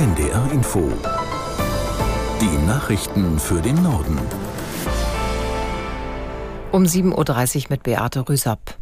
NDR Info. Die Nachrichten für den Norden. Um 7.30 Uhr mit Beate Rüsapp.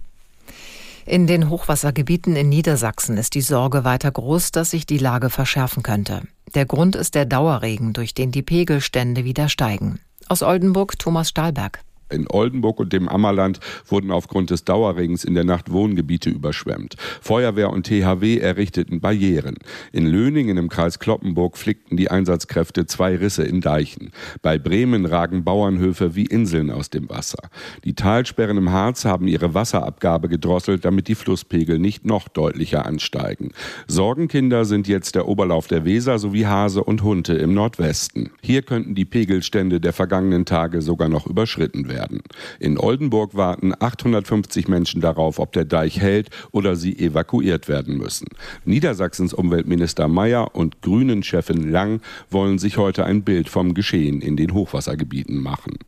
In den Hochwassergebieten in Niedersachsen ist die Sorge weiter groß, dass sich die Lage verschärfen könnte. Der Grund ist der Dauerregen, durch den die Pegelstände wieder steigen. Aus Oldenburg Thomas Stahlberg. In Oldenburg und dem Ammerland wurden aufgrund des Dauerregens in der Nacht Wohngebiete überschwemmt. Feuerwehr und THW errichteten Barrieren. In Löningen im Kreis Kloppenburg flickten die Einsatzkräfte zwei Risse in Deichen. Bei Bremen ragen Bauernhöfe wie Inseln aus dem Wasser. Die Talsperren im Harz haben ihre Wasserabgabe gedrosselt, damit die Flusspegel nicht noch deutlicher ansteigen. Sorgenkinder sind jetzt der Oberlauf der Weser sowie Hase und Hunte im Nordwesten. Hier könnten die Pegelstände der vergangenen Tage sogar noch überschritten werden werden. In Oldenburg warten 850 Menschen darauf, ob der Deich hält oder sie evakuiert werden müssen. Niedersachsens Umweltminister Mayer und Grünen-Chefin Lang wollen sich heute ein Bild vom Geschehen in den Hochwassergebieten machen.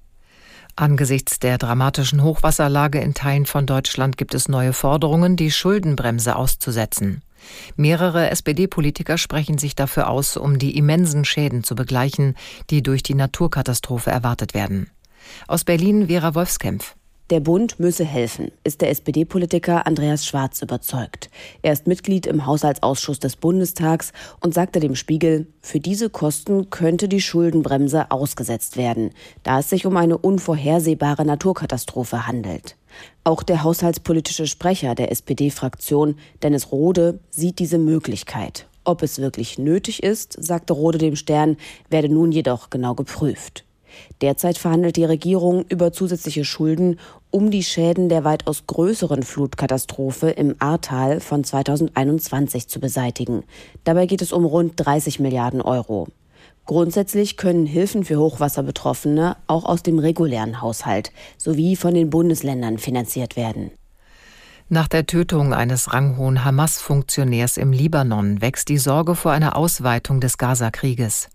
Angesichts der dramatischen Hochwasserlage in Teilen von Deutschland gibt es neue Forderungen, die Schuldenbremse auszusetzen. Mehrere SPD-Politiker sprechen sich dafür aus, um die immensen Schäden zu begleichen, die durch die Naturkatastrophe erwartet werden. Aus Berlin Vera Wolfskämpf. Der Bund müsse helfen, ist der SPD-Politiker Andreas Schwarz überzeugt. Er ist Mitglied im Haushaltsausschuss des Bundestags und sagte dem Spiegel, für diese Kosten könnte die Schuldenbremse ausgesetzt werden, da es sich um eine unvorhersehbare Naturkatastrophe handelt. Auch der haushaltspolitische Sprecher der SPD-Fraktion, Dennis Rode, sieht diese Möglichkeit. Ob es wirklich nötig ist, sagte Rode dem Stern, werde nun jedoch genau geprüft. Derzeit verhandelt die Regierung über zusätzliche Schulden, um die Schäden der weitaus größeren Flutkatastrophe im Ahrtal von 2021 zu beseitigen. Dabei geht es um rund 30 Milliarden Euro. Grundsätzlich können Hilfen für Hochwasserbetroffene auch aus dem regulären Haushalt sowie von den Bundesländern finanziert werden. Nach der Tötung eines ranghohen Hamas-Funktionärs im Libanon wächst die Sorge vor einer Ausweitung des Gaza-Krieges.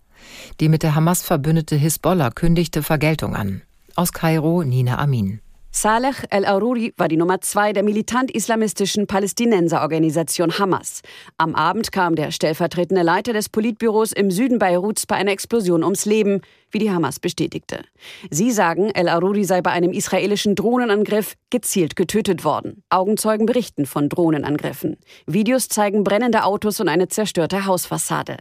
Die mit der Hamas verbündete Hisbollah kündigte Vergeltung an. Aus Kairo Nina Amin. Saleh el-Aruri war die Nummer zwei der militant-islamistischen Palästinenserorganisation Hamas. Am Abend kam der stellvertretende Leiter des Politbüros im Süden Beiruts bei einer Explosion ums Leben wie die Hamas bestätigte. Sie sagen, El-Aruri sei bei einem israelischen Drohnenangriff gezielt getötet worden. Augenzeugen berichten von Drohnenangriffen. Videos zeigen brennende Autos und eine zerstörte Hausfassade.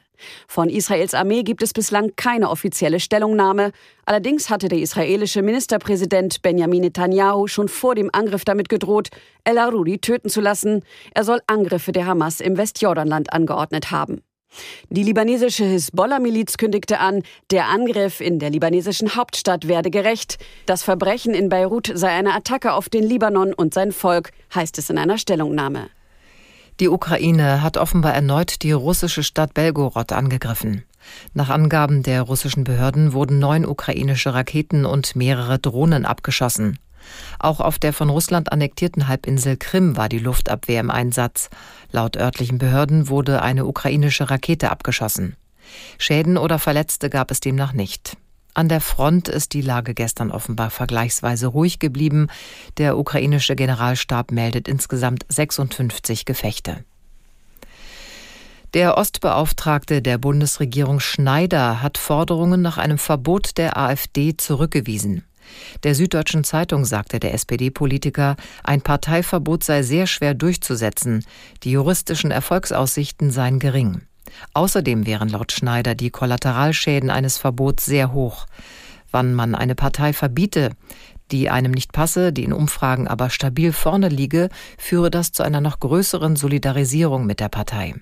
Von Israels Armee gibt es bislang keine offizielle Stellungnahme. Allerdings hatte der israelische Ministerpräsident Benjamin Netanyahu schon vor dem Angriff damit gedroht, El-Aruri töten zu lassen. Er soll Angriffe der Hamas im Westjordanland angeordnet haben. Die libanesische Hisbollah-Miliz kündigte an, der Angriff in der libanesischen Hauptstadt werde gerecht. Das Verbrechen in Beirut sei eine Attacke auf den Libanon und sein Volk, heißt es in einer Stellungnahme. Die Ukraine hat offenbar erneut die russische Stadt Belgorod angegriffen. Nach Angaben der russischen Behörden wurden neun ukrainische Raketen und mehrere Drohnen abgeschossen. Auch auf der von Russland annektierten Halbinsel Krim war die Luftabwehr im Einsatz. Laut örtlichen Behörden wurde eine ukrainische Rakete abgeschossen. Schäden oder Verletzte gab es demnach nicht. An der Front ist die Lage gestern offenbar vergleichsweise ruhig geblieben. Der ukrainische Generalstab meldet insgesamt 56 Gefechte. Der Ostbeauftragte der Bundesregierung Schneider hat Forderungen nach einem Verbot der AfD zurückgewiesen. Der Süddeutschen Zeitung sagte der SPD-Politiker, ein Parteiverbot sei sehr schwer durchzusetzen, die juristischen Erfolgsaussichten seien gering. Außerdem wären laut Schneider die Kollateralschäden eines Verbots sehr hoch. Wann man eine Partei verbiete, die einem nicht passe, die in Umfragen aber stabil vorne liege, führe das zu einer noch größeren Solidarisierung mit der Partei.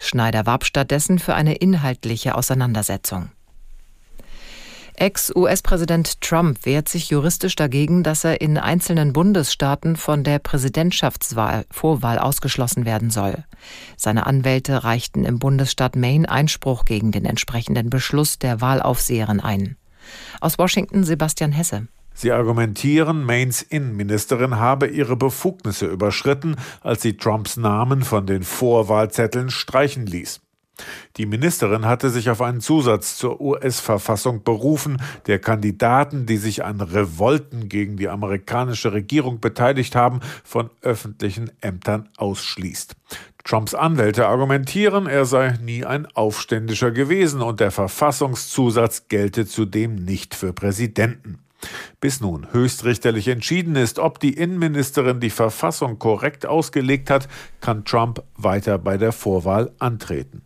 Schneider warb stattdessen für eine inhaltliche Auseinandersetzung. Ex-US-Präsident Trump wehrt sich juristisch dagegen, dass er in einzelnen Bundesstaaten von der Präsidentschaftswahl Vorwahl ausgeschlossen werden soll. Seine Anwälte reichten im Bundesstaat Maine Einspruch gegen den entsprechenden Beschluss der Wahlaufseherin ein. Aus Washington Sebastian Hesse. Sie argumentieren, Maines Innenministerin habe ihre Befugnisse überschritten, als sie Trumps Namen von den Vorwahlzetteln streichen ließ. Die Ministerin hatte sich auf einen Zusatz zur US-Verfassung berufen, der Kandidaten, die sich an Revolten gegen die amerikanische Regierung beteiligt haben, von öffentlichen Ämtern ausschließt. Trumps Anwälte argumentieren, er sei nie ein Aufständischer gewesen und der Verfassungszusatz gelte zudem nicht für Präsidenten. Bis nun höchstrichterlich entschieden ist, ob die Innenministerin die Verfassung korrekt ausgelegt hat, kann Trump weiter bei der Vorwahl antreten.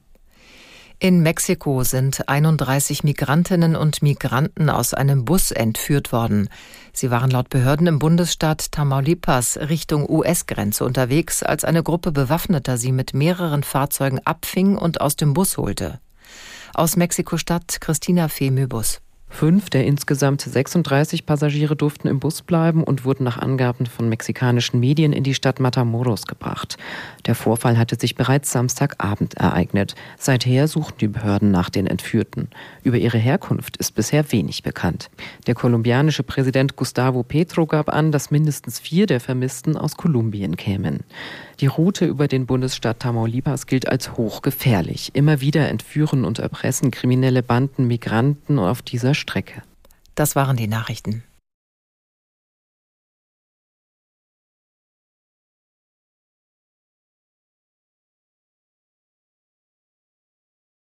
In Mexiko sind 31 Migrantinnen und Migranten aus einem Bus entführt worden. Sie waren laut Behörden im Bundesstaat Tamaulipas Richtung US-Grenze unterwegs, als eine Gruppe Bewaffneter sie mit mehreren Fahrzeugen abfing und aus dem Bus holte. Aus Mexiko-Stadt Christina Femübus. Fünf der insgesamt 36 Passagiere durften im Bus bleiben und wurden nach Angaben von mexikanischen Medien in die Stadt Matamoros gebracht. Der Vorfall hatte sich bereits Samstagabend ereignet. Seither suchen die Behörden nach den Entführten. Über ihre Herkunft ist bisher wenig bekannt. Der kolumbianische Präsident Gustavo Petro gab an, dass mindestens vier der Vermissten aus Kolumbien kämen. Die Route über den Bundesstaat Tamaulipas gilt als hochgefährlich. Immer wieder entführen und erpressen kriminelle Banden Migranten auf dieser Strecke. Das waren die Nachrichten.